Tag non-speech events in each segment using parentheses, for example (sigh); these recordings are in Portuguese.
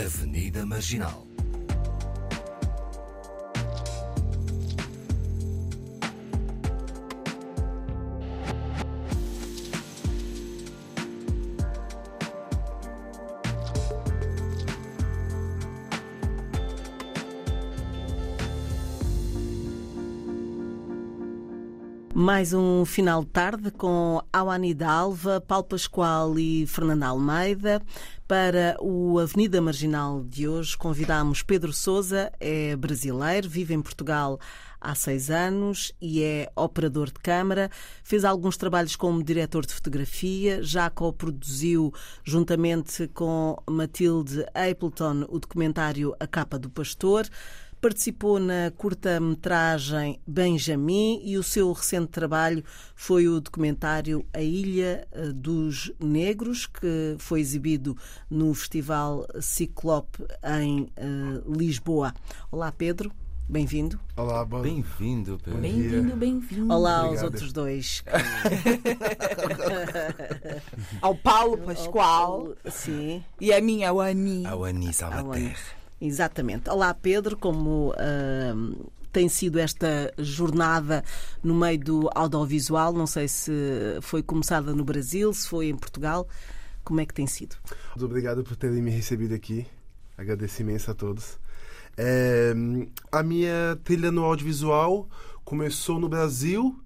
Avenida Marginal. Mais um final de tarde com Awani Dalva, Paulo Pascoal e Fernanda Almeida. Para o Avenida Marginal de hoje, convidamos Pedro Souza, é brasileiro, vive em Portugal há seis anos e é operador de câmara. Fez alguns trabalhos como diretor de fotografia, já co-produziu juntamente com Matilde Appleton o documentário A Capa do Pastor. Participou na curta-metragem Benjamin e o seu recente trabalho foi o documentário A Ilha eh, dos Negros, que foi exibido no Festival Ciclope em uh, Lisboa. Olá, Pedro. Bem-vindo. Olá, bom. Bem-vindo, Pedro. Bem-vindo, bem-vindo. Olá Obrigado. aos outros dois. (laughs) Ao Paulo Pascoal Sim. e a minha Wani. Ao Anis Awani. Exatamente. Olá, Pedro. Como ahm, tem sido esta jornada no meio do audiovisual? Não sei se foi começada no Brasil, se foi em Portugal. Como é que tem sido? Muito obrigado por terem me recebido aqui. Agradeço imenso a todos. É, a minha trilha no audiovisual começou no Brasil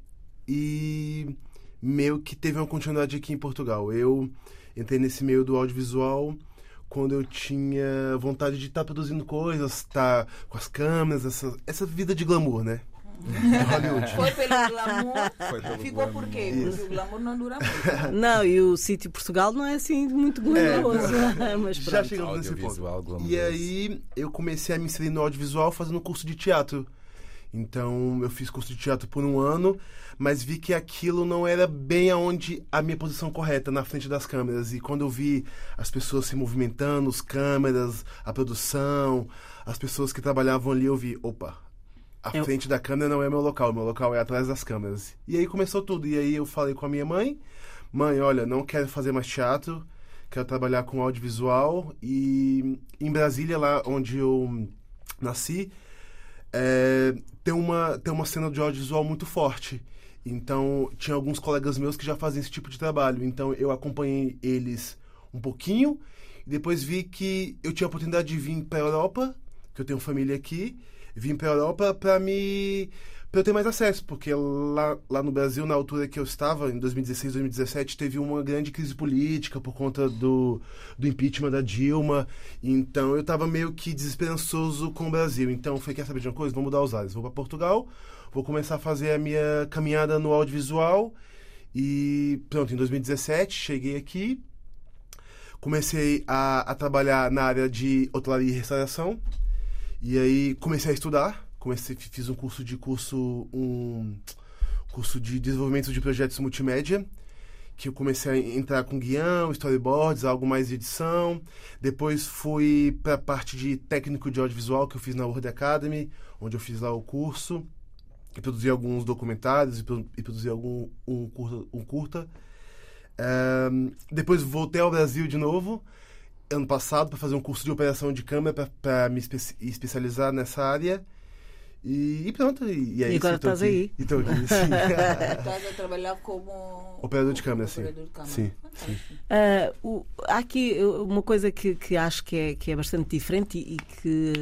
e meio que teve uma continuidade aqui em Portugal. Eu entrei nesse meio do audiovisual quando eu tinha vontade de estar produzindo coisas, estar com as câmeras, essa, essa vida de glamour, né? (laughs) Foi pelo glamour. Foi pelo Ficou por quê? Isso. Porque o glamour não dura muito. (laughs) Não, e o sítio Portugal não é assim muito glamouroso. (laughs) Mas Já pronto. chegamos nesse ponto. E aí eu comecei a me inserir no audiovisual fazendo curso de teatro. Então eu fiz curso de teatro por um ano, mas vi que aquilo não era bem aonde a minha posição correta, na frente das câmeras. E quando eu vi as pessoas se movimentando, os câmeras, a produção, as pessoas que trabalhavam ali, eu vi, opa, a Eu- frente da câmera não é meu local, meu local é atrás das câmeras. E aí começou tudo. E aí eu falei com a minha mãe, mãe, olha, não quero fazer mais teatro, quero trabalhar com audiovisual. E em Brasília, lá onde eu nasci, é, tem, uma, tem uma cena de audiovisual muito forte. Então, tinha alguns colegas meus que já faziam esse tipo de trabalho. Então, eu acompanhei eles um pouquinho. E depois vi que eu tinha a oportunidade de vir para a Europa, que eu tenho família aqui. Vim para a Europa para me para eu ter mais acesso, porque lá, lá no Brasil, na altura que eu estava, em 2016, 2017, teve uma grande crise política por conta do, do impeachment da Dilma. Então eu estava meio que desesperançoso com o Brasil. Então eu falei, quer saber de uma coisa? Vou mudar os ares. Vou para Portugal, vou começar a fazer a minha caminhada no audiovisual. E pronto, em 2017 cheguei aqui, comecei a, a trabalhar na área de hotelaria e restauração. E aí comecei a estudar, comecei, fiz um curso de curso um curso de desenvolvimento de projetos multimédia, que eu comecei a entrar com guião, storyboards, algo mais de edição. Depois fui para a parte de técnico de audiovisual que eu fiz na Word Academy, onde eu fiz lá o curso. E produzi alguns documentários e, pro- produzi algum um curta. Um curta. Depois voltei ao Brasil de novo ano passado para fazer um curso de operação de câmera para me espe- especializar nessa área. E, e pronto. E, e é E isso, agora estás aqui. aí. E tô aqui, (laughs) sim. Estás a trabalhar como Operador de câmera, sim. operador de câmera. Sim, Fantástico. Ah, o- há aqui uma coisa que, que acho que é, que é bastante diferente e, e que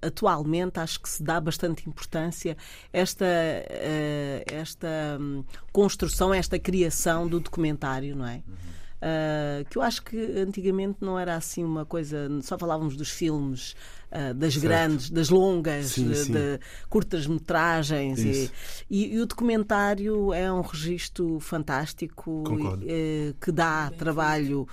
atualmente acho que se dá bastante importância esta, eh, esta hum, construção, esta criação do documentário, não é? Ah, que eu acho que antigamente não era assim uma coisa, só falávamos dos filmes, ah, das Certo. grandes, das longas, Sim, de, sim. de curtas-metragens e, Isso. e, e o documentário é um registro fantástico Concordo. eh, que dá trabalho.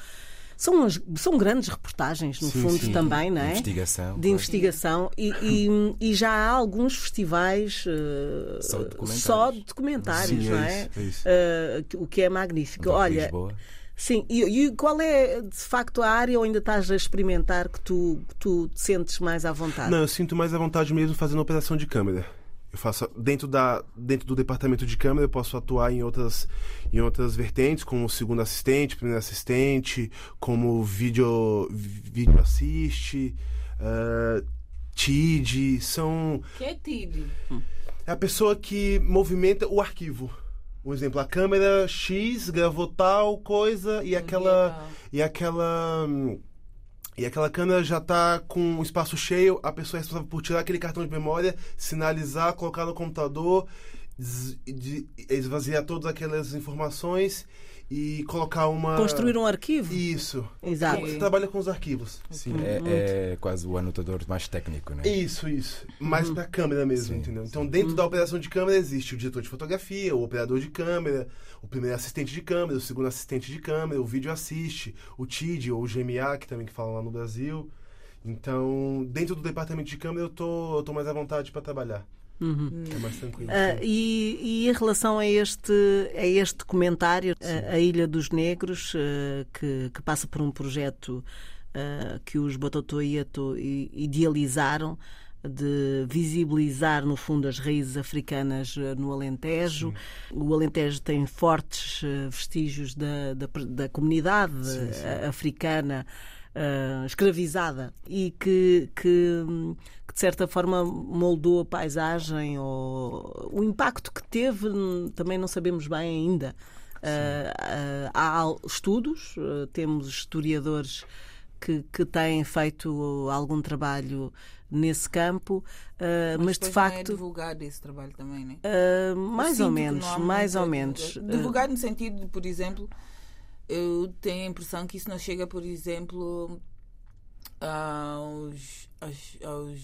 São, as- são grandes reportagens, no Sim, fundo, sim. também, não é? Investigação. De investigação e, e- (coughs) e já há alguns festivais eh, Só de documentários. só de documentários, Sim, não é é? isso, é isso. Eh, que- o que é magnífico. Olha, Lisboa. Sim, e, e qual é de facto a área ou ainda estás a experimentar que tu, que tu te sentes mais à vontade? Não, eu sinto mais à vontade mesmo fazendo operação de câmera. Eu faço dentro da dentro do departamento de câmera eu posso atuar em outras em outras vertentes como segundo assistente, primeiro assistente, como vídeo vídeo assiste, uh, TID, são Que é TID? é a pessoa que movimenta o arquivo. Um exemplo, a câmera X gravou tal coisa e aquela e aquela hum, e aquela câmera já está com o espaço cheio, a pessoa é responsável por tirar aquele cartão de memória, sinalizar, colocar no computador, esvaziar todas aquelas informações e colocar uma Construir um arquivo. isso. Exato. Você trabalha com os arquivos. Sim, é, é quase o anotador mais técnico, né? Isso, isso. Mais pra câmera mesmo, Sim, entendeu? Então, dentro da operação de câmera existe o diretor de fotografia, o operador de câmera, o primeiro assistente de câmera, o segundo assistente de câmera, o vídeo assiste, o TID ou o GMA, que também que fala lá no Brasil. Então, dentro do departamento de câmera eu tô, eu tô mais à vontade para trabalhar. É mais tranquilo. Sim. e, e em relação a este, a este documentário, a, a Ilha dos Negros, ah, que, que passa por um projeto ah, que os i- idealizaram de visibilizar, no fundo, as raízes africanas no Alentejo. O Alentejo tem fortes vestígios da, da, da comunidade ah, africana ah, escravizada e que, que, hum, que, de certa forma moldou a paisagem ou o impacto que teve também não sabemos bem ainda. Ah, ah, há estudos, ah, temos historiadores que, que têm feito algum trabalho nesse campo, ah, mas, de depois Não é facto, divulgado esse trabalho também, né? Eu mais ou menos, mais ou menos. divulga- Divulgado no sentido de, por exemplo, eu tenho a impressão que isso não chega, por exemplo, aos, aos, aos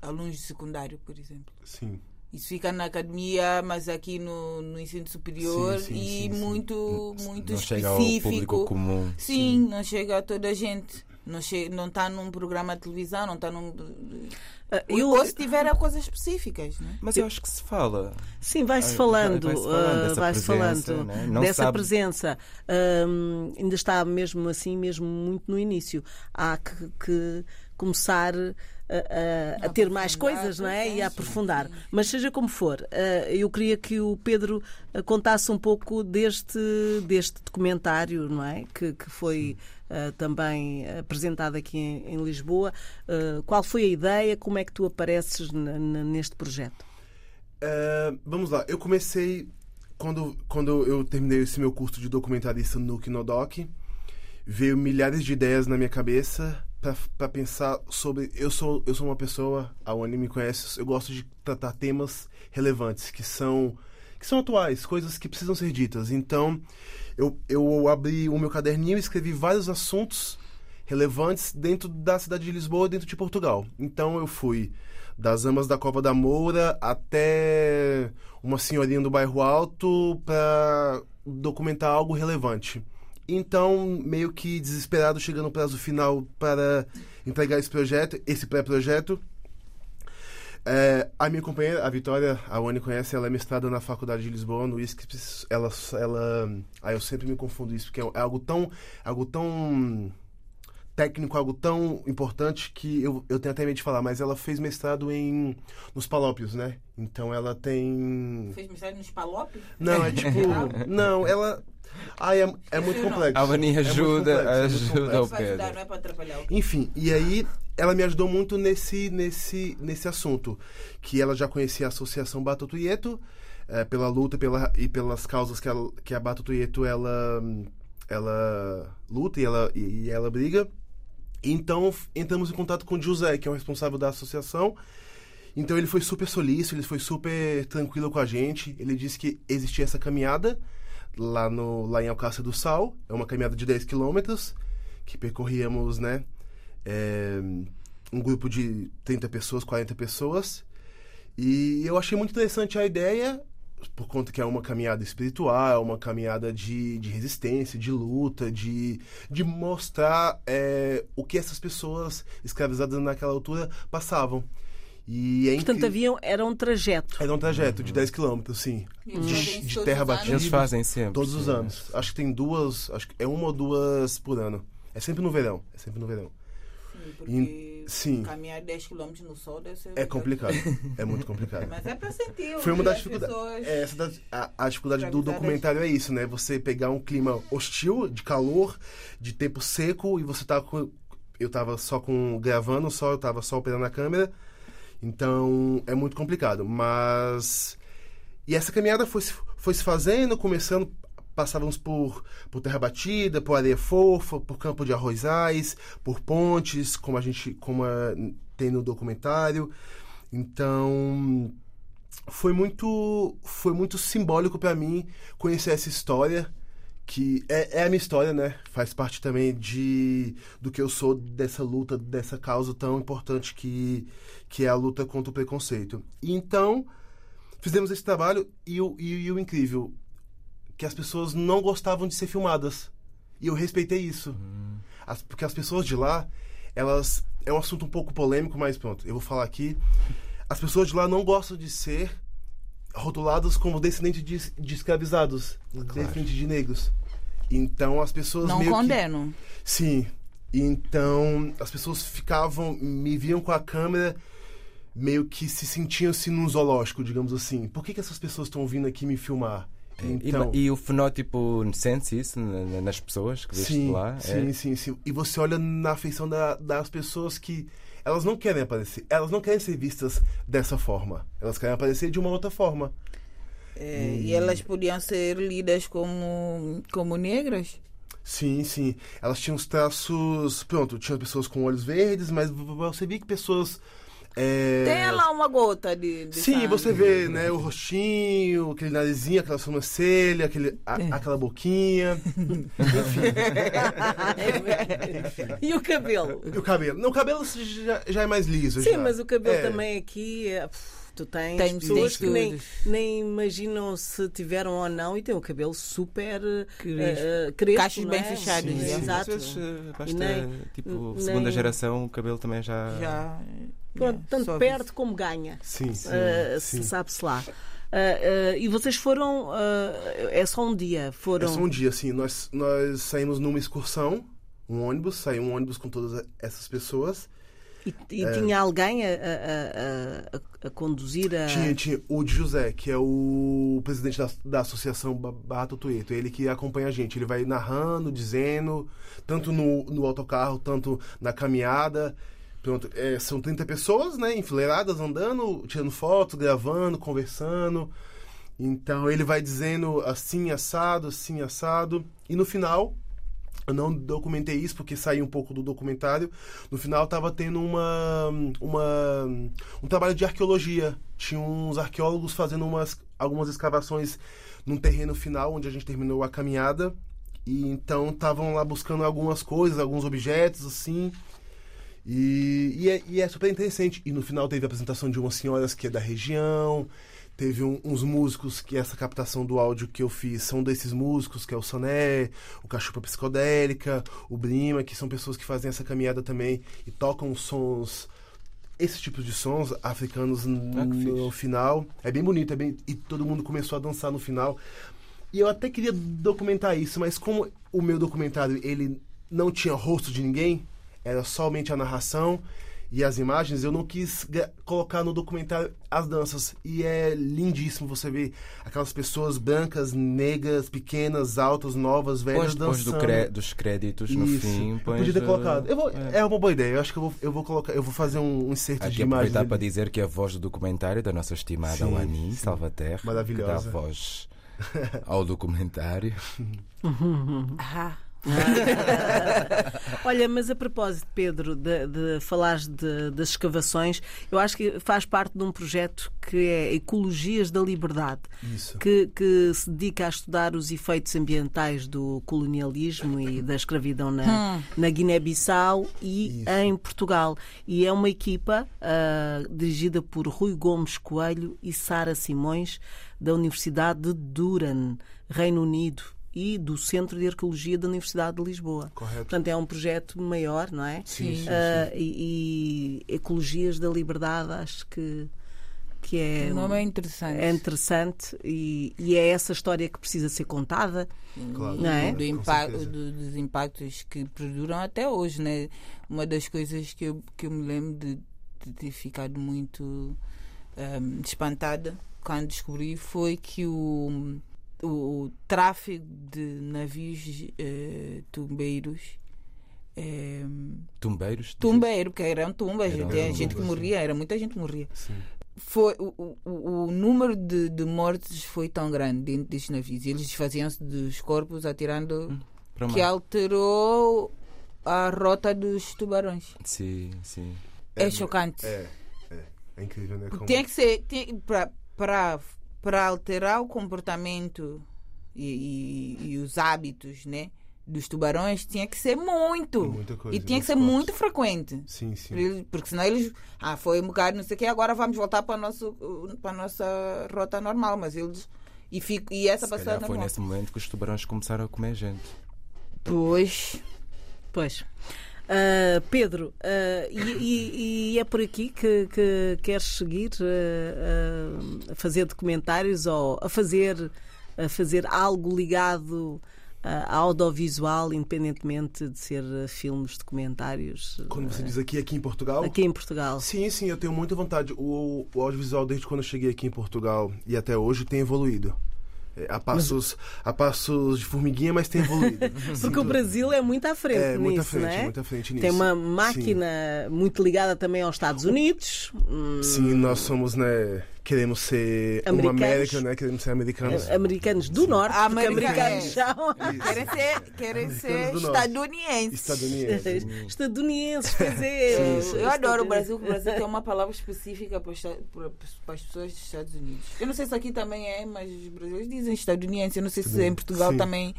alunos de secundário, por exemplo. Sim. Isso fica na academia, mas aqui no, no ensino superior Sim, sim, e sim, sim. muito, muito não chega ao específico. público comum. Sim, não chega a toda a gente. Não está não tá num programa de televisão, não está num. Ah, Eu, ou se tiver a coisas específicas, né? Mas eu acho que se fala. Sim, vai-se Ah, falando, vai-se falando ah, dessa presença, falando né? Não dessa sabe- presença. Ahm, ainda está mesmo assim, mesmo muito no início. Há que, que começar a, a- a ter mais coisas, não é? E é, a aprofundar. sim. Mas seja como for, eu queria que o Pedro contasse um pouco deste, deste documentário, não é? Que, que foi ah, também apresentado aqui em, em Lisboa. Ah, qual foi a ideia? Como é que tu apareces neste projeto? É, vamos lá, eu comecei quando, quando eu terminei esse meu curso de documentarista no Kinodoc, veio milhares de ideias na minha cabeça para pensar sobre. Eu sou, eu sou uma pessoa, a Wani me conhece, eu gosto de tratar temas relevantes, que são, que são atuais, coisas que precisam ser ditas. Então, eu, eu abri o meu caderninho e escrevi vários assuntos relevantes dentro da cidade de Lisboa, dentro de Portugal. Então, eu fui das amas da Copa da Moura até uma senhorinha do bairro Alto para documentar algo relevante. Então, meio que desesperado, chegando no prazo final para entregar esse projeto, esse pré-projeto. É, a minha companheira, a Vitória, a Wani conhece, ela é mestrada na Faculdade de Lisboa, no ISCS. Ela, ela, ah, eu sempre me confundo isso, porque é algo tão, algo tão técnico, algo tão importante que eu, eu tenho até medo de falar, mas ela fez mestrado em nos Palópios, né? Então ela tem. Fez mensagem nos palópios? Não, é tipo. (laughs) não, ela. Ai, é, é muito complexo. A Vani É ajuda, é ajuda complexo. o Vai ajudar, Pedro. não é para atrapalhar o Enfim, e aí ela me ajudou muito nesse, nesse, nesse assunto. Que ela já conhecia a Associação Batutuieto, eh, pela luta pela, e pelas causas que, ela, que a Batutuieto ela, ela luta e ela, e ela briga. Então entramos em contato com o José, que é o responsável da associação. Então ele foi super solícito, ele foi super tranquilo com a gente. Ele disse que existia essa caminhada lá, no, lá em Alcácer do Sal. É uma caminhada de 10 quilômetros que percorríamos, né? É, um grupo de 30 pessoas, 40 pessoas. E eu achei muito interessante a ideia, por conta que é uma caminhada espiritual, uma caminhada de, de resistência, de luta, de, de mostrar é, o que essas pessoas escravizadas naquela altura passavam. E é Portanto, incri- havia, era um trajeto. Era um trajeto de 10 quilômetros, sim. Eles De, de terra batida. Eles fazem sempre. Todos os anos. Acho que tem duas. Acho que é uma ou duas por ano. É sempre no verão. É sempre no verão. Porque E- sim. caminhar 10 km no sol deve ser. É complicado. É muito (laughs) complicado. Mas é para sentir. Foi uma das as dificuldades. É, essa da- a, a dificuldade do documentário é isso, né? Você pegar um clima hostil, de calor, de tempo seco, e você tá com. Eu tava só com. gravando, só, eu tava só operando a câmera. Então é muito complicado. Mas. E essa caminhada foi, foi se fazendo, começando. Passávamos por, por terra batida, por areia fofa, por campo de arrozais, por pontes, como a gente como a- tem no documentário. Então foi muito foi muito simbólico para mim conhecer essa história que é, é a minha história né faz parte também de do que eu sou dessa luta dessa causa tão importante que que é a luta contra o preconceito então fizemos esse trabalho e o, e, e o incrível que as pessoas não gostavam de ser filmadas e eu respeitei isso As- porque as pessoas de lá elas é um assunto um pouco polêmico mas pronto eu vou falar aqui as pessoas de lá não gostam de ser rotuladas como descendentes de, de escravizados, descendentes de negros. Então as pessoas Não meio que... Sim. Então as pessoas ficavam, me viam com a câmera meio que se sentiam-se num zoológico, digamos assim. Por que, que essas pessoas estão vindo aqui me filmar? É, E- Então, E, o fenótipo sente isso na- na- nas pessoas que viste sim, lá? sim, É? sim, sim. E você olha na afeição da- das pessoas que elas não querem aparecer, elas não querem ser vistas dessa forma. Elas querem aparecer de uma outra forma. É, E elas podiam ser lidas como, como negras? Sim, sim. Elas tinham os traços. Pronto, tinha pessoas com olhos verdes, mas você via que pessoas. É, Tem lá uma gota de. de Sim, sangue. você vê, né, o rostinho, aquele narizinho, aquela sobrancelha, aquele, a- É. aquela boquinha. (laughs) E o cabelo? E o cabelo? Não, o cabelo já, já é mais liso. Sim, já. mas o cabelo É. também aqui. é, Tu tens Tem- pessoas que nem, nem imaginam se tiveram ou não e têm o cabelo super Crespo. eh, crespo, Cachos não bem é? fechados, Sim, sim. Às Exato. vezes eh, basta, nem- tipo, nem- segunda geração, o cabelo também já. Já. Pronto, é, tanto só perde isso. como ganha. Sim, sim. Eh, sim. se sabe-se lá. Eh, eh, e vocês foram. eh, é só um dia? Foram. É só um dia, assim. Nós, nós saímos numa excursão, um ônibus, saiu um ônibus com todas essas pessoas. E, e tinha alguém a, a- a- a- conduzir a. Tinha, tinha o de José, que é o presidente da, da associação Ba- Barra Tutueto. Ele que acompanha a gente. Ele vai narrando, dizendo, tanto no, no autocarro, tanto na caminhada. Pronto, é, são 30 pessoas, né, enfileiradas, andando, tirando fotos, gravando, conversando. Então ele vai dizendo assim, assado, assim, assado. E no final, eu não documentei isso porque saiu um pouco do documentário. No final tava tendo uma, uma um trabalho de arqueologia. Tinha uns arqueólogos fazendo umas, algumas escavações num terreno final onde a gente terminou a caminhada. E então estavam lá buscando algumas coisas, alguns objetos assim. E, e, é, e é super interessante. E no final teve a apresentação de umas senhoras que é da região. Teve um- uns músicos que essa captação do áudio que eu fiz são desses músicos, que é o Soné, o Cachupa Psicodélica, o Brima, que são pessoas que fazem essa caminhada também e tocam sons, esses tipos de sons africanos Ah, no final. É bem bonito, é bem, e todo mundo começou a dançar no final. E eu até queria documentar isso, mas como o meu documentário ele não tinha rosto de ninguém, era somente a narração e as imagens, eu não quis colocar no documentário as danças. E é lindíssimo você ver aquelas pessoas brancas, negras, pequenas, altas, novas, velhas Pões, pões dançando. do cré- dos créditos no Isso. fim. eu pões, podia ter colocado. Eu vou, é. é. uma boa ideia. Eu acho que eu vou, eu vou colocar, eu vou fazer um, um inserto Aqui de imagens. aproveitar ali. para dizer que a voz do documentário da nossa estimada Sim, Wani sim. Salvaterra, que dá Maravilhosa. voz (laughs) ao documentário. Ah, (laughs) (laughs) Olha, mas a propósito, Pedro, de, de falares de- das escavações, eu acho que faz parte de um projeto que é Ecologias da Liberdade, que, que se dedica a estudar os efeitos ambientais do colonialismo e da escravidão na, na Guiné-Bissau e Isso. em Portugal. E é uma equipa ah, dirigida por Rui Gomes Coelho e Sara Simões, da Universidade de Durham, Reino Unido. E do Centro de Arqueologia da Universidade de Lisboa. Correto. Portanto, é um projeto maior, não é? Sim, sim, Ah, e, e Ecologias da Liberdade, acho que que é, O nome é interessante. é interessante e, e é essa história que precisa ser contada. Claro. Não é? do Com impa- certeza. do- dos impactos que perduram até hoje, né? Uma das coisas que eu, que eu me lembro de, de ter ficado muito ahm, espantada quando descobri foi que o, o, tráfego de navios eh, tumbeiros eh, Tumbeiros? tumbeiro, porque eram tumbas, Eram tinha gente que tumbas, morria, era muita gente que morria. Sim. Foi, o, o, o número de, de mortes foi tão grande dentro destes navios. Eles desfaziam-se dos corpos atirando o que alterou a rota dos tubarões. Sim, sim. É, chocante. É, é. É incrível, né? Como... Tem que ser para para alterar o comportamento e, e- e os hábitos, né, dos tubarões, tinha que ser muito. Muita coisa, e tinha que ser muito frequente. Sim, sim. Porque senão eles. Ah, foi um bocado, não sei o quê, agora vamos voltar para a nossa, para a nossa rota normal. Mas eles. E, fico, e essa Se passada foi normal. nesse momento que os tubarões começaram a comer gente. Pois. Pois. Ah, Pedro, ah, e, e- e é por aqui que, que queres seguir ah, a fazer documentários ou a fazer, a fazer algo ligado ao audiovisual, independentemente de ser filmes, documentários, Quando você diz aqui, aqui em Portugal. aqui em Portugal? Sim, sim, eu tenho muita vontade. O, o audiovisual, desde quando eu cheguei aqui em Portugal e até hoje, tem evoluído. É, a, passos, a passos de formiguinha, mas tem evoluído. (laughs) Porque o Brasil é muito à frente É, nisso, muito à frente, não é? muito à frente nisso. Tem uma máquina muito ligada também aos Estados Unidos. Hum, Sim, nós somos, né? Queremos ser uma Americanos. América, né? Queremos ser americanos. Americanos do Norte, porque Americanos. são Querem ser, querem ser do Norte. estadunidenses. Estadunidenses. (laughs) estadunidenses, pois é. Eu, eu adoro o Brasil, porque o Brasil tem uma palavra específica para, as pessoas dos Estados Unidos. Eu não sei se aqui também é, mas os brasileiros dizem estadunidense. Eu não sei se em Portugal Sim. também.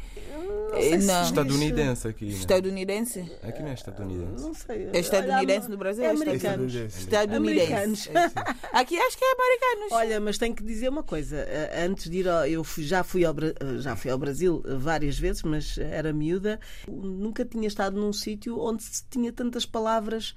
sei eh, se Não. Estadunidense aqui. Né? Estadunidense? Aqui não é estadunidense. Não sei. É estadunidense Olha, no Brasil? É ou americano. Estadunidense. Estadunidense. Americanos. Aqui acho que é americanos. Olha, mas tenho que dizer uma coisa. eh, Antes de ir ao, eu fui- já, fui ao, eh, já fui ao Brasil eh, várias vezes, mas era miúda. Nunca tinha estado num sítio onde se tinha tantas palavras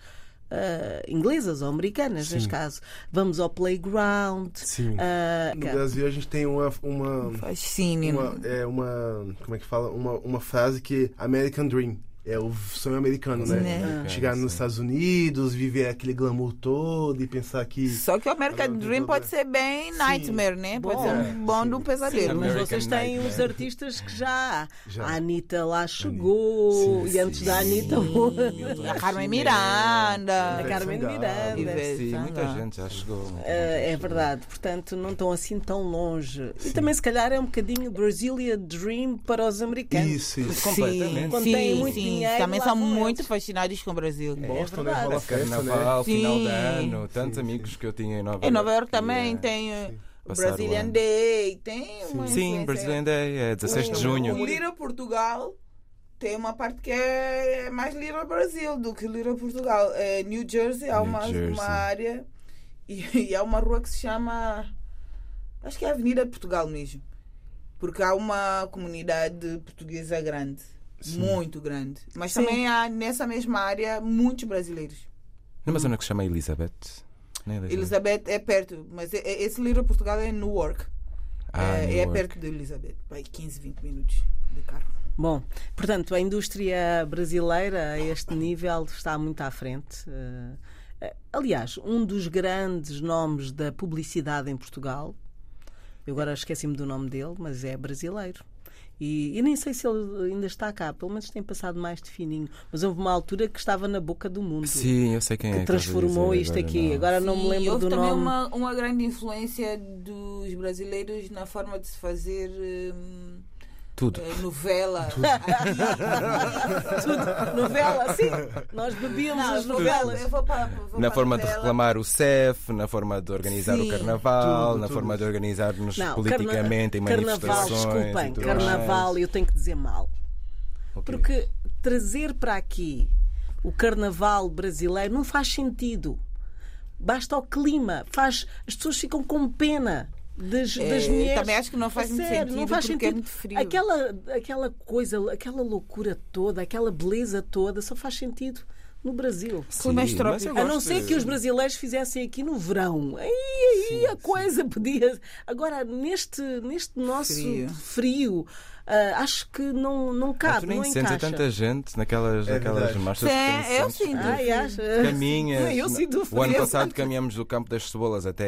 eh, inglesas ou americanas, neste caso. Vamos ao playground. Sim. eh, No Brasil, a gente tem uma. uma Fascínio. uma, é uma como é que fala uma, uma frase que é American Dream é o sonho americano né Né. chegar nos sim. Estados Unidos viver aquele glamour todo e pensar que Só que o American Dream pode ser bem nightmare, né? Pode Bom. ser É, um bom sim. de um Sim, pesadelo. mas American vocês têm Nightmare. os artistas que já. Já. A Anitta lá chegou. Sim, e antes sim. da Anitta. Sim, a Carmen Miranda. A Carmen. Miranda. Sim, muita gente já chegou. já é verdade, portanto não estão assim tão longe. E também, se calhar, é um bocadinho Brasilia Dream para os americanos. isso isso Completamente. Quando sim, têm muito sim. dinheiro, Também são muito fascinados com o Brasil. Boston né verdade. rola festa né Carnaval, final de Sim. ano, tantos Sim, amigos que eu tinha em Nova Em Nova York também eh, tem o passaram Brazilian. Day, tem uma Sim. Brazilian Day, é 16 de O- junho. O Lira Portugal tem uma parte que é mais Lira Brasil do que Lira Portugal. É New Jersey, há New uma, Jersey. uma área e, (laughs) e há uma rua que se chama. Acho que é a Avenida Portugal mesmo. Porque há uma comunidade portuguesa grande. Muito grande. Mas Sim. também há nessa mesma área muitos brasileiros. Numa zona que se chama Elizabeth. Não é Elizabeth? Elizabeth é perto, mas é- é- esse Lira Portugal é Newark. Ah, é, é Newark. perto de Elizabeth. Vai 15, 20 minutos de carro. Bom, portanto, a indústria brasileira a este nível está muito à frente. Eh, eh, aliás, um dos grandes nomes da publicidade em Portugal, eu agora esqueci-me do nome dele, mas é brasileiro. E, e nem sei se ele ainda está cá, pelo menos tem passado mais de fininho. Mas houve uma altura que estava na boca do mundo. Sim, eu sei quem é. que estás a transformou dizer, isto agora aqui. não. Agora não me Sim, lembro houve do também nome. Uma, uma grande influência dos brasileiros na forma de se fazer hum, Tudo. eh, novela. (laughs) Tudo. Novela, sim. Nós bebíamos Não, as eu vou novelas. para- eu vou para- vou Na para forma de novela. reclamar o CEF, na forma de organizar Sim. o carnaval, Tudo, na tudo. forma de organizar-nos politicamente em carna- manifestações. Carnaval, desculpem, tudo carnaval, mais. eu tenho que dizer mal. Ok. Porque trazer para aqui o carnaval brasileiro não faz sentido. Basta o clima, faz, as pessoas ficam com pena das, É, das mulheres. também acho que não faz A muito sério, sentido não faz porque é sentido. muito frio. Aquela, aquela coisa, aquela loucura toda, aquela beleza toda, só faz sentido no Brasil. Sim, mas eu A não ser que os brasileiros fizessem aqui no verão. Aí, aí a coisa podia. Agora, neste, neste nosso frio, Frio. ah, acho que não, não cabe, tu nem não sentes encaixa. tanta gente naquelas, É naquelas marchas. Sim, eu sinto. Ai, acha? Caminhas. (laughs) Eu sinto O ano passado caminhamos do Campo das Cebolas até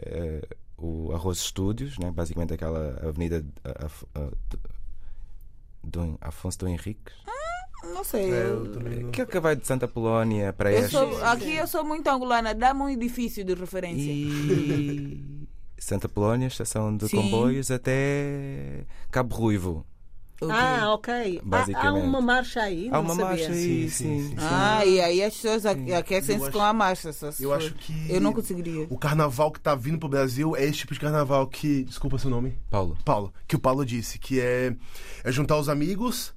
eh, o Arroz Estúdios, né? basicamente aquela avenida Af- do Afonso do Henriques. Não sei. É, Que é que vai de Santa Polónia para eu este. sou- aqui eu sou muito angolana, dá-me um edifício de referência. E Santa Polónia, estação de Sim. comboios até Cabo Ruivo. Ah, ok. Há, há uma marcha aí. Há não uma sabia. marcha aí, Sim, sim. sim, sim. Ah, e aí as pessoas aquecem-se com a marcha. Só Eu for. acho que. Eu não conseguiria. O carnaval que tá vindo pro Brasil é esse tipo de carnaval que. Desculpa seu nome. Paulo. Paulo. Que o Paulo disse, que é, é juntar os amigos.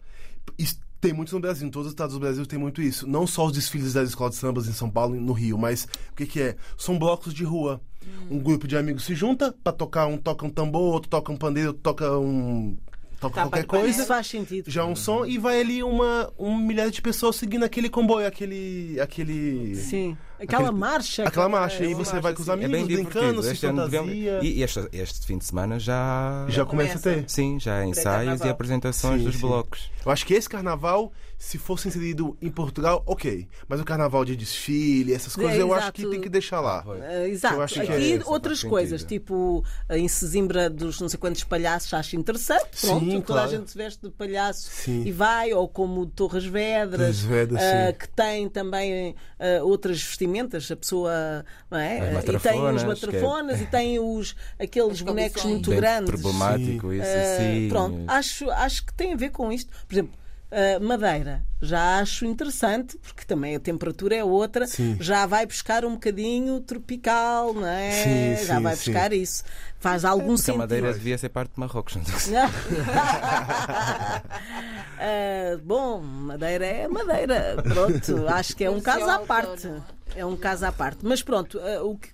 Isso tem muito no Brasil, em todos os estados do Brasil tem muito isso. Não só os desfiles das escolas de sambas em São Paulo e no Rio, mas o que, que é? São blocos de rua. Um grupo de amigos se junta pra tocar, um toca um tambor, outro toca um pandeiro, outro toca um. Toca Tapa qualquer coisa. Isso faz sentido. Já um som e vai ali uma um milhar de pessoas seguindo aquele comboio, aquele. aquele. Sim. Aquela Aquele- marcha. Aquela marcha, é e você vai marcha, com os sim. É amigos, bem brincando, se Este, ano fantasia. e este, este fim de semana já. Já começa a ter. Sim, já há ensaios e apresentações Sim, dos sim. blocos. Eu acho que esse carnaval, se fosse inserido em Portugal, ok. Mas o carnaval de desfile, essas coisas, É, eu acho que tem que deixar lá. Ah, exato. Eu acho que Aqui é outras coisas, sentido. tipo em Sesimbra dos não sei quantos palhaços, acho interessante. Pronto, Sim, toda a claro. gente se veste de palhaço Sim. e vai, ou como Torres Vedras, Torres Vedras, sim. que tem também ah, outras vestimentas, a pessoa não é? E tem os matrafonas, que é- matrafonas e tem os, aqueles As bonecos muito Bem grandes. problemático isso, Ah, sim. Pronto, acho, acho que tem a ver com isto. Por exemplo, ah, Madeira, já acho interessante, porque também a temperatura é outra, Sim. já vai buscar um bocadinho tropical, não é? Sim, já sim, vai sim. buscar isso. Faz algum Porque a sentido. Madeira devia ser parte de Marrocos. Não (laughs) (laughs) Ah, bom, Madeira é Madeira. Pronto, acho que é um caso à parte. É um caso à parte. Mas pronto, ah, o que,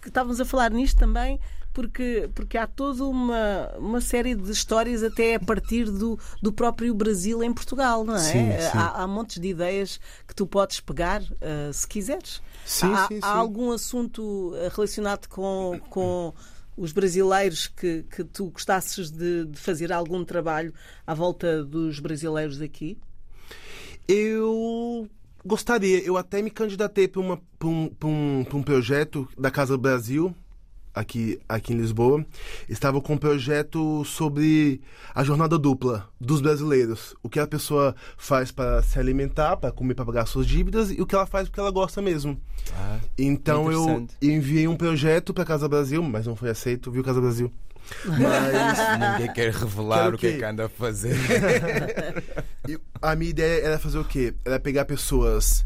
que estávamos a falar nisto também. Porque, porque há toda uma, uma série de histórias até a partir do, do próprio Brasil em Portugal, não é? Sim, sim. Há, há montes de ideias que tu podes pegar ah, se quiseres. Sim, há, sim, há algum assunto relacionado com, com os brasileiros que, que tu gostasses de, de fazer algum trabalho à volta dos brasileiros aqui? Eu gostaria, eu até me candidatei para um, um, um projeto da Casa Brasil, aqui, aqui em Lisboa. Estava com um projeto sobre a jornada dupla dos brasileiros. O que a pessoa faz para se alimentar, para comer, para pagar suas dívidas, e o que ela faz porque ela gosta mesmo. Ah, Então eu enviei um projeto para Casa Brasil, mas não foi aceito, viu, Casa Brasil? (laughs) Mas ninguém quer revelar o que é que- anda a fazer. (laughs) A minha ideia era fazer o quê? Era pegar pessoas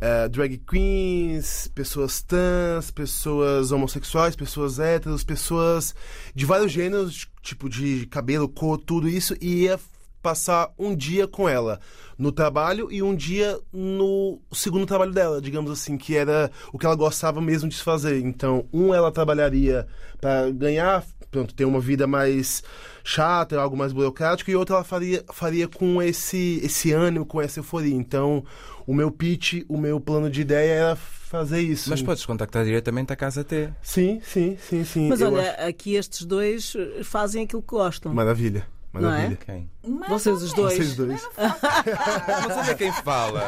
eh, drag queens, pessoas trans, pessoas homossexuais, pessoas héteros, pessoas de vários gêneros, tipo de cabelo, cor, tudo isso, e ia passar um dia com ela no trabalho e um dia no segundo trabalho dela, digamos assim, que era o que ela gostava mesmo de se fazer. Então, um ela trabalharia para ganhar, pronto, ter uma vida mais chata, algo mais burocrático, e outra ela faria, faria com esse, esse ânimo, com essa euforia. Então, o meu pitch, o meu plano de ideia era fazer isso. Mas podes contactar diretamente a Casa T. Sim, sim, sim, sim. Mas Eu olha, acho- aqui estes dois fazem aquilo que gostam. Maravilha, Não é? maravilha. Quem? Mais Vocês os dois. Vocês dois. Mas olha quem fala.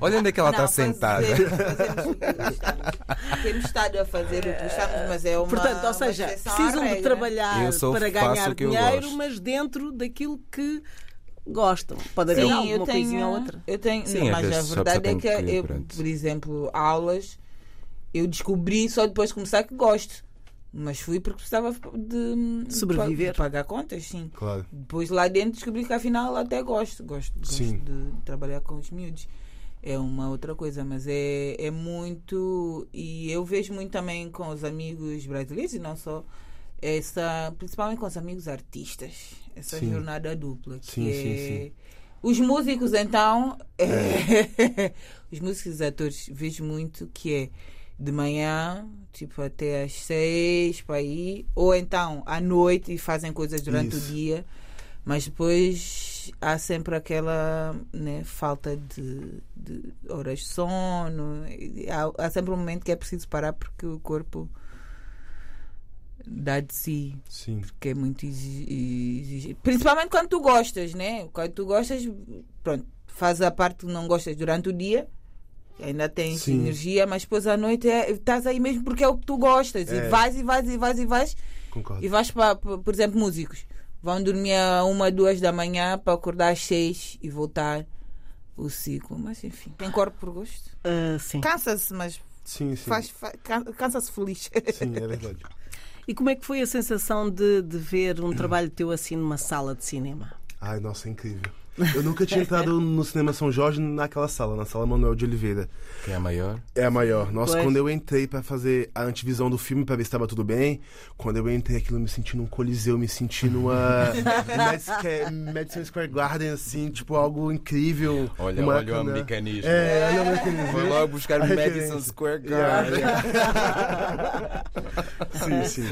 Olha onde é que ela está Não, sentada. fazemos- fazemos o que gostamos. Temos estado a fazer o que gostamos, mas é uma. Portanto, ou seja, precisam de regra. trabalhar para ganhar dinheiro, mas dentro daquilo que gostam. Pode haver Sim, alguma eu tenho, coisinha ou outra. Eu tenho, Sim, às mas a verdade é que, que- eu, pronto. por exemplo, aulas, eu descobri só depois de começar que gosto. Mas fui porque precisava de, Sobreviver. de pagar contas, sim. Claro. Depois lá dentro descobri que afinal até gosto. Gosto, gosto Sim. de trabalhar com os miúdos. É uma outra coisa, mas é, é muito. E eu vejo muito também com os amigos brasileiros e não só. Essa, principalmente com os amigos artistas. Essa Sim. jornada dupla. Que Sim, é... sim, sim. Os músicos, então. (laughs) é, os músicos e atores vejo muito que é de manhã, tipo até às seis para ir, ou então à noite e fazem coisas durante Isso. o dia. Mas depois há sempre aquela né, falta de, de horas de sono. Há, há sempre um momento que é preciso parar porque o corpo dá de si Sim. que é muito exi- exigente. Principalmente quando tu gostas, né? Quando tu gostas, pronto, faz a parte que não gostas durante o dia, ainda tens Sim. energia, mas depois à noite é- estás aí mesmo porque é o que tu gostas. É. E vais e vais e vais e vais. Concordo. E vais para, por exemplo, músicos. Vão dormir a uma, duas da manhã para acordar às seis e voltar o ciclo. Mas enfim, tem corpo por gosto. Ah, sim. Cansa-se, mas Sim, sim. faz, fa- can- cansa-se feliz. Sim, é verdade. (laughs) E como é que foi a sensação de, de ver um trabalho teu assim numa sala de cinema? Ai, nossa, é incrível. Eu nunca tinha entrado no cinema São Jorge naquela sala, na sala Manuel de Oliveira. Que é a maior. É a maior. Nossa, Pois. quando eu entrei pra fazer a antivisão do filme pra ver se estava tudo bem, quando eu entrei aquilo, eu me senti num coliseu, me senti numa (laughs) Madison Square Garden, assim, tipo, algo incrível. Olha, no olha o americanismo. É, olha o americanismo. Foi logo buscar A Madison. Square Yeah, Garden. (laughs) Sim, sim.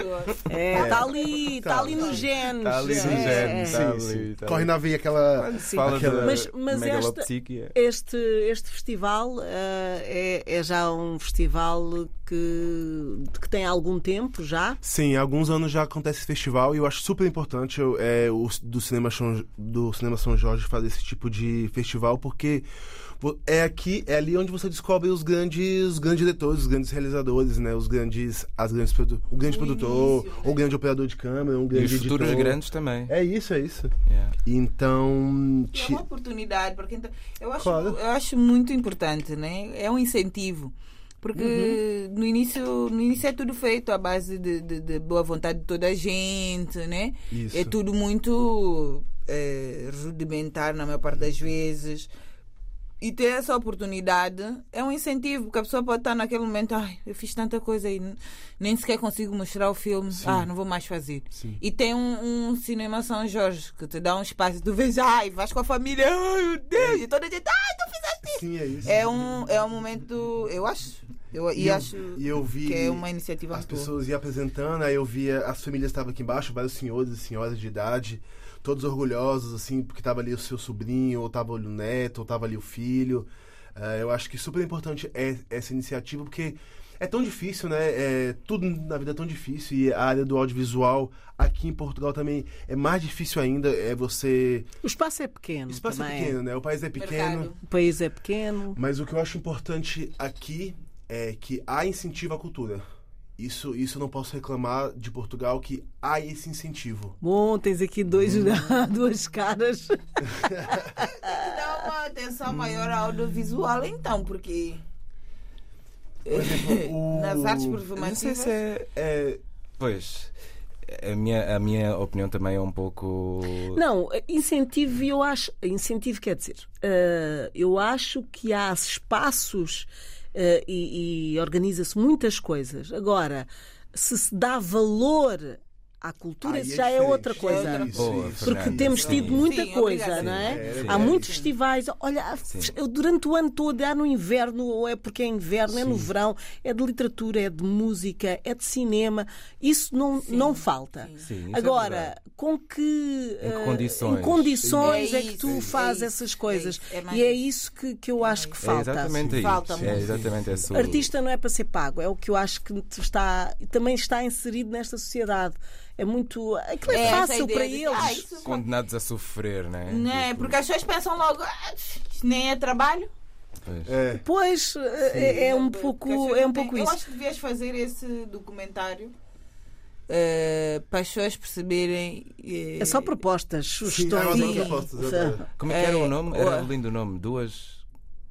É, está ali, está ali nos genes. Está ali no É, gene, é. tá ali, sim. tá Corre na veia aquela. Fala aquela- Mas- mas megalopsíquia. Este, este festival ah, é, é já um festival que, que tem algum tempo já. Sim, há alguns anos já acontece esse festival e eu acho super importante eu, é, o, do, cinema São, do Cinema São Jorge fazer esse tipo de festival, porque é aqui, é ali onde você descobre os grandes, os grandes diretores, os grandes realizadores, né? Os grandes, as grandes o grande O produtor, início, né? o grande operador de câmera, um E grande os futuros editor. grandes também. É isso, é isso. Yeah. Então, É uma oportunidade, porque então, eu, acho, Claro. eu acho muito importante, né? É um incentivo. Porque no, início, no início é tudo feito à base de, de- de boa vontade de toda a gente, né? Isso. É tudo muito eh, rudimentar na maior parte das vezes. E ter essa oportunidade é um incentivo, porque a pessoa pode estar naquele momento, ai, eu fiz tanta coisa e nem sequer consigo mostrar o filme, ah, não vou mais fazer. Sim. E tem um, um cinema São Jorge que te dá um espaço, tu vês, ai, vais com a família, ai meu Deus, e toda a gente, ai, tu fizeste isso. sim, é isso. É um, é um momento, eu acho, eu, e, eu- acho e eu vi que é uma iniciativa As boa. pessoas iam apresentando, aí eu via as famílias estavam aqui embaixo, vários senhores e senhoras de idade, todos orgulhosos, assim, porque tava ali o seu sobrinho, ou tava ali o neto, ou tava ali o filho. Eh, eu acho que super importante é essa iniciativa, porque é tão difícil, né? É, tudo na vida é tão difícil, e a área do audiovisual aqui em Portugal também é mais difícil ainda. É você. O espaço é pequeno. O espaço é pequeno, né? O país é pequeno. Mercado. O país é pequeno. Mas o que eu acho importante aqui é que há incentivo à cultura. Isso, isso eu não posso reclamar de Portugal, que há esse incentivo. Bom, tens aqui dois, (laughs) duas caras. Dá uma atenção maior ao audiovisual, então, porque Por exemplo, o... nas artes Eu Não sei performativas. se é. é- Pois. A minha, a minha opinião também é um pouco. Não, incentivo, eu acho. Incentivo quer dizer, eh, eu acho que há espaços eh, e, e organiza-se muitas coisas. Agora, se se dá valor à cultura, isso é já é outra coisa. outra Isso, Boa, isso. Porque temos sim. tido muita Sim, coisa, obrigada. não é? Sim, é Há muitos Sim. festivais. Olha, Sim. eu durante o ano todo, há no inverno, ou é porque é inverno, é no Sim. verão, é de literatura, é de música, é de cinema. Isso não, não falta. Sim, isso é Agora, verdade. com que, Em eh, condições. em condições É é, que isso, tu é fazes isso, essas é coisas. isso, é mais e é isso. que, que eu acho que É falta. exatamente isso. Falta é muito. exatamente isso. Artista não é para ser pago, é o que eu acho que está, também está inserido nesta sociedade. É muito. Aquilo é, É fácil ideia para de- eles. Ah, isso- Condenados a sofrer, né? Né? Tipo, Porque as pessoas pensam logo, "Ah, isto nem é trabalho. pois. É, Pois é, é um pouco, é um não pouco Eu isso. acho que devias fazer esse documentário eh, para as pessoas perceberem. eh, É só propostas, há sugestões. Sim. propostas. Como é que era É, o nome? Era lindo o nome. Duas.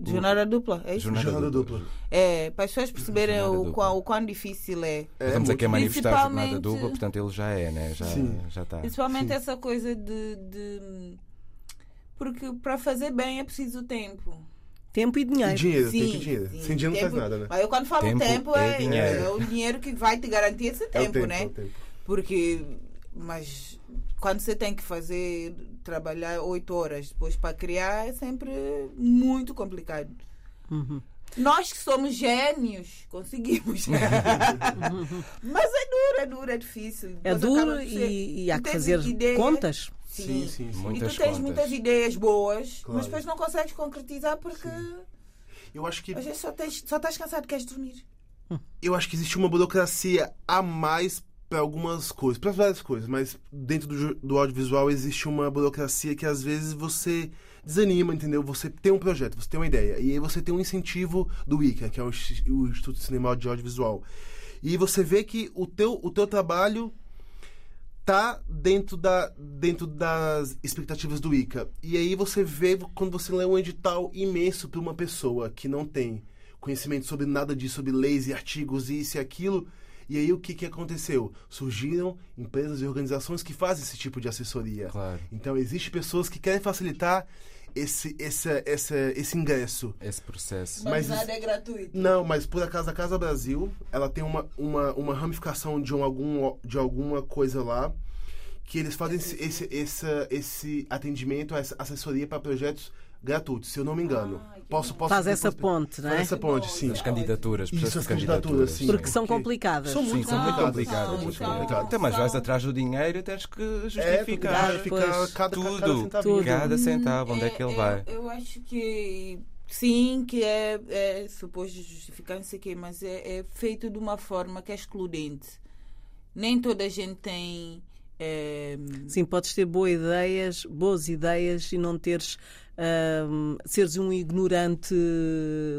Jornada dupla, é isso? Jornada, Jornada dupla. dupla. É, para as pessoas perceberem o quão, o quão difícil é. É, Estamos aqui a manifestar a jornada dupla, portanto ele já é, né? Já, Sim. já está. Principalmente Sim. essa coisa de, de- Porque para fazer bem é preciso tempo. Tempo e E dinheiro. dinheiro, Sim, tem que dinheiro. sim. Sem dinheiro não faz Tempo- nada, né? Mas eu quando falo Tempo tempo, é é, dinheiro. é o dinheiro que vai te garantir esse É o tempo, tempo, né? é o tempo. Porque, mas quando você tem que fazer, trabalhar oito horas depois para criar, é sempre muito complicado. Uhum. Nós que somos gênios, conseguimos. (laughs) (laughs) Mas é duro, é duro, é difícil. É duro e, e há que fazer ideia, contas. Sim, sim, sim. Muitas e tu tens contas. muitas ideias boas, Claro. mas depois não consegues concretizar porque Eu acho que às vezes só, tens, só estás cansado e queres dormir. eu acho que existe uma burocracia a mais para algumas coisas, para várias coisas, mas dentro do, do audiovisual existe uma burocracia que às vezes você desanima, entendeu? Você tem um projeto, você tem uma ideia, e aí você tem um incentivo do ICA, que é o, o Instituto de Cinema de Audiovisual. E você vê que o teu, o teu trabalho tá dentro, da, dentro das expectativas do ICA. E aí você vê quando você lê um edital imenso para uma pessoa que não tem conhecimento sobre nada disso, sobre leis e artigos e isso e aquilo. E aí o que, que aconteceu? Surgiram empresas e organizações que fazem esse tipo de assessoria. Claro. Então existem pessoas que querem facilitar esse, esse, esse, esse ingresso. Esse processo. Mas nada isso- é gratuito. Não, mas por acaso a Casa Brasil, ela tem uma, uma, uma ramificação de, um, algum, de alguma coisa lá que eles fazem esse, esse, esse, esse atendimento, essa assessoria para projetos gratuitos, se eu não me engano. Ah, posso, posso Faz essa ponte, não Faz é? essa ponte, sim. As candidaturas, Isso, as candidaturas, candidaturas. sim. Porque são complicadas. São Sim, muito são muito São, complicadas. são, muito complicadas. Então, mas vais atrás do dinheiro e tens que É, justificar justificar Pois. cada, tudo. cada centavo. Tudo. cada centavo, onde é que ele eu- vai. Eu acho que sim, que é, é suposto justificar, não sei o quê, mas é, é feito de uma forma que é excludente. Nem toda a gente tem. É, Sim, podes ter boas ideias, boas ideias e não teres ahm, seres um ignorante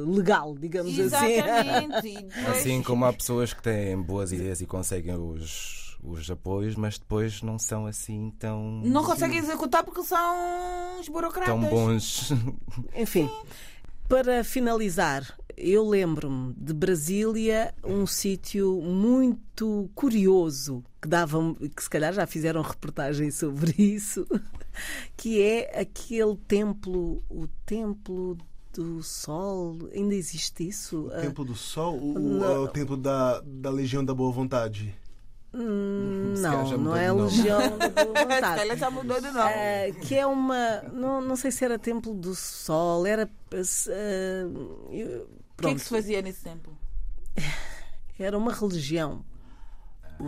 legal, digamos assim. Exatamente. (laughs) Depois- Assim como há pessoas que têm boas ideias e conseguem os, os apoios, mas depois não são assim tão, Não conseguem executar porque são os burocratas. tão bons. Enfim, para finalizar, eu lembro-me de Brasília, um sítio muito curioso que dava, que se calhar já fizeram reportagem sobre (laughs) isso, que é aquele templo, o templo do Sol. Ainda existe isso? O Templo do Sol, o, Não. é o templo da, da Legião da Boa Vontade. Hum, não, não é nome. Legião da Boa (laughs) Vontade. já mudou de nome. Ah, que é uma. Não, não sei se era Templo do Sol, era. ah, eu- o que é que se fazia nesse tempo? (laughs) era uma religião. Ah.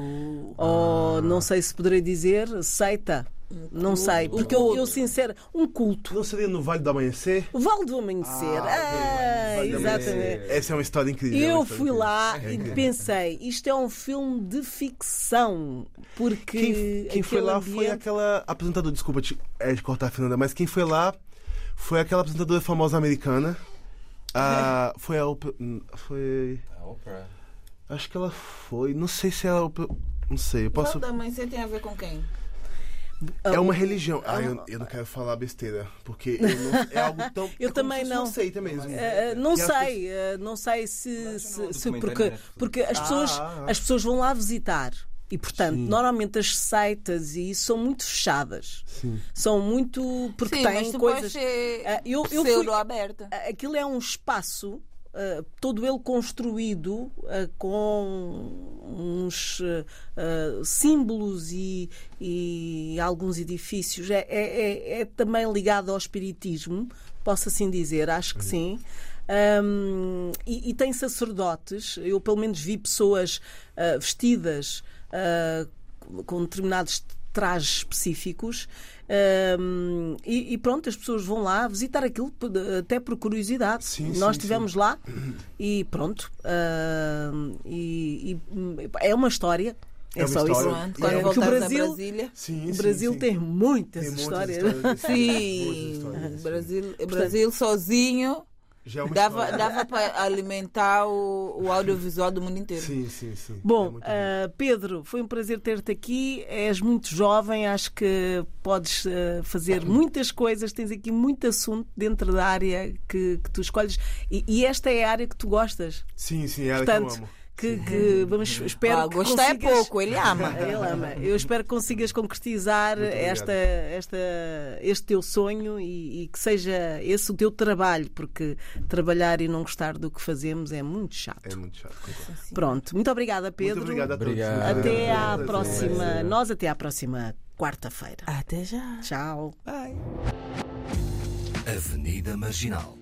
Ou não sei se poderei dizer, seita. Não sei, Um porque eu, eu sincero, um culto. Não seria no Vale do Amanhecer? O Vale do Amanhecer. Ah, Vale do exatamente. Amanhecer. Essa é uma história incrível. é Eu história fui incrível. lá É e pensei, isto é um filme de ficção. Porque Quem, quem foi lá foi ambiente- aquela apresentadora, desculpa te, é, de cortar, Fernanda, mas quem foi lá foi aquela apresentadora famosa americana. A, (laughs) foi a Oprah- hum, Foi. Acho que ela foi. Não sei se ela. Oprah- Não sei, eu posso. Da mãe, você tem a ver com quem? É uma religião. Ah, eu, eu não quero falar besteira. Porque (laughs) eu não- é algo tão. Eu é também fosse não. uma seita mesmo. Uh, não E as sei, uh, não sei se, se- se- porque, porque as pessoas, Ah, ah. as pessoas vão lá visitar e portanto Sim. normalmente as seitas e isso são muito fechadas, Sim. são muito porque Sim, mas têm tu coisas. Ah, eu- eu fui- pseudo-aberta. Aquilo é um espaço ah, todo ele construído ah, com uns ah, ah, símbolos e, e alguns edifícios. É, é- é- é também ligado ao espiritismo, posso assim dizer, acho que sim. Ahm, e, e tem sacerdotes, eu pelo menos vi pessoas ah, vestidas ah, com determinados trajes específicos. Ahm, e, e pronto, as pessoas vão lá visitar aquilo até por curiosidade. Sim, Nós estivemos lá e pronto. ahm, e, e é uma história. É, É uma só história. isso. Quando é- o Brasil- a Brasília. Sim, O Brasil sim. tem muitas Tem muitas histórias. histórias. Muitas Sim, histórias desse Brasil, Brasil sozinho Já é uma dava, história. dava para alimentar o, o audiovisual do mundo inteiro. Sim, sim, sim. É Bom, muito ah, Pedro, foi um prazer ter-te aqui. És muito jovem, acho que podes ah, fazer muitas coisas, tens aqui muito assunto dentro da área que, que tu escolhes e, e esta é a área que tu gostas. Sim, sim, é ela Portanto, que eu amo. Que, que vamos, espero Ah, que gostar é consigas- pouco, ele (laughs) ama. Ele ama. Eu espero que consigas concretizar esta, esta, este teu sonho e, e que seja esse o teu trabalho, porque trabalhar e não gostar do que fazemos é muito chato. É muito chato. concordo. Pronto, muito obrigada, Pedro. Muito obrigado a todos. Obrigado. Até à próxima. Nós até à próxima quarta-feira. Até já. Tchau. Bye. Avenida Marginal.